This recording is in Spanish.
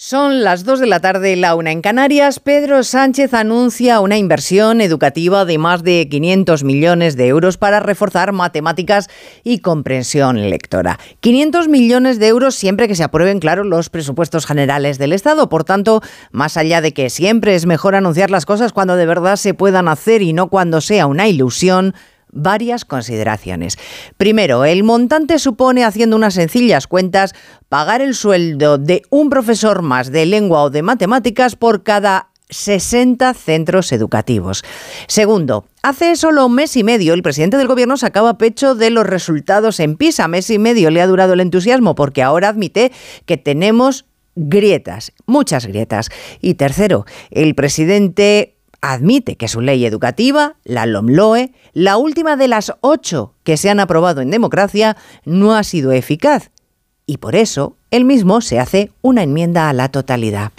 Son las 2 de la tarde, la una en Canarias. Pedro Sánchez anuncia una inversión educativa de más de 500 millones de euros para reforzar matemáticas y comprensión lectora. 500 millones de euros siempre que se aprueben, claro, los presupuestos generales del Estado. Por tanto, más allá de que siempre es mejor anunciar las cosas cuando de verdad se puedan hacer y no cuando sea una ilusión, varias consideraciones. Primero, el montante supone, haciendo unas sencillas cuentas, pagar el sueldo de un profesor más de lengua o de matemáticas por cada 60 centros educativos. Segundo, hace solo un mes y medio el presidente del gobierno sacaba pecho de los resultados en PISA. Mes y medio le ha durado el entusiasmo porque ahora admite que tenemos grietas, muchas grietas. Y tercero, el presidente admite que su ley educativa, la LOMLOE, la última de las ocho que se han aprobado en democracia, no ha sido eficaz. Y por eso, él mismo se hace una enmienda a la totalidad.